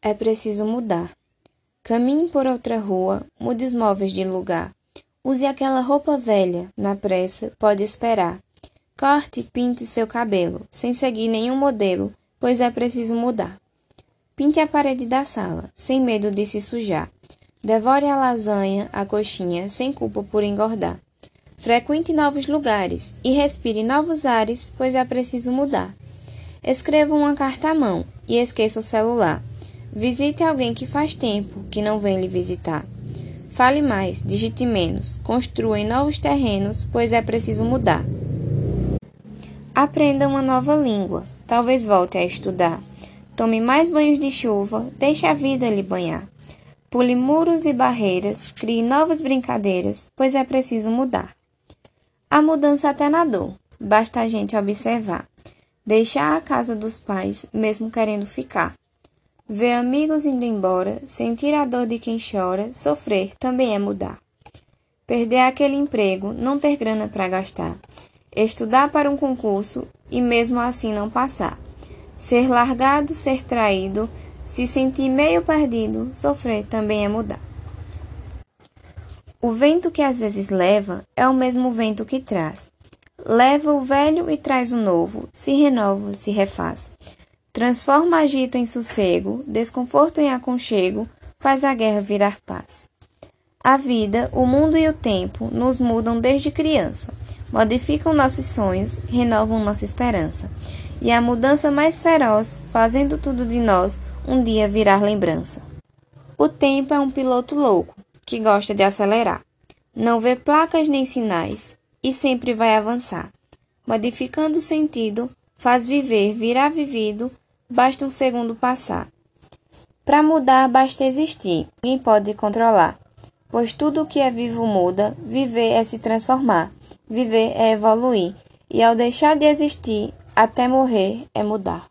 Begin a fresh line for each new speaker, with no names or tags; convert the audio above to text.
É preciso mudar. Caminhe por outra rua, mude os móveis de lugar. Use aquela roupa velha, na pressa, pode esperar. Corte e pinte seu cabelo, sem seguir nenhum modelo, pois é preciso mudar. Pinte a parede da sala, sem medo de se sujar. Devore a lasanha, a coxinha, sem culpa por engordar. Frequente novos lugares e respire novos ares, pois é preciso mudar. Escreva uma carta à mão e esqueça o celular. Visite alguém que faz tempo que não vem lhe visitar. Fale mais, digite menos, construa em novos terrenos, pois é preciso mudar. Aprenda uma nova língua, talvez volte a estudar. Tome mais banhos de chuva, deixe a vida lhe banhar. Pule muros e barreiras, crie novas brincadeiras, pois é preciso mudar. A mudança até na dor, basta a gente observar. Deixar a casa dos pais, mesmo querendo ficar. Ver amigos indo embora, sentir a dor de quem chora, sofrer também é mudar. Perder aquele emprego, não ter grana para gastar. Estudar para um concurso e mesmo assim não passar. Ser largado, ser traído, se sentir meio perdido, sofrer também é mudar. O vento que às vezes leva é o mesmo vento que traz. Leva o velho e traz o novo, se renova, se refaz. Transforma agita em sossego, desconforto em aconchego, faz a guerra virar paz. A vida, o mundo e o tempo nos mudam desde criança, modificam nossos sonhos, renovam nossa esperança. E a mudança mais feroz, fazendo tudo de nós, um dia virar lembrança. O tempo é um piloto louco, que gosta de acelerar. Não vê placas nem sinais, e sempre vai avançar. Modificando o sentido, faz viver virar vivido, basta um segundo passar. Para mudar, basta existir, ninguém pode controlar. Pois tudo o que é vivo muda, viver é se transformar, viver é evoluir, e ao deixar de existir, até morrer é mudar.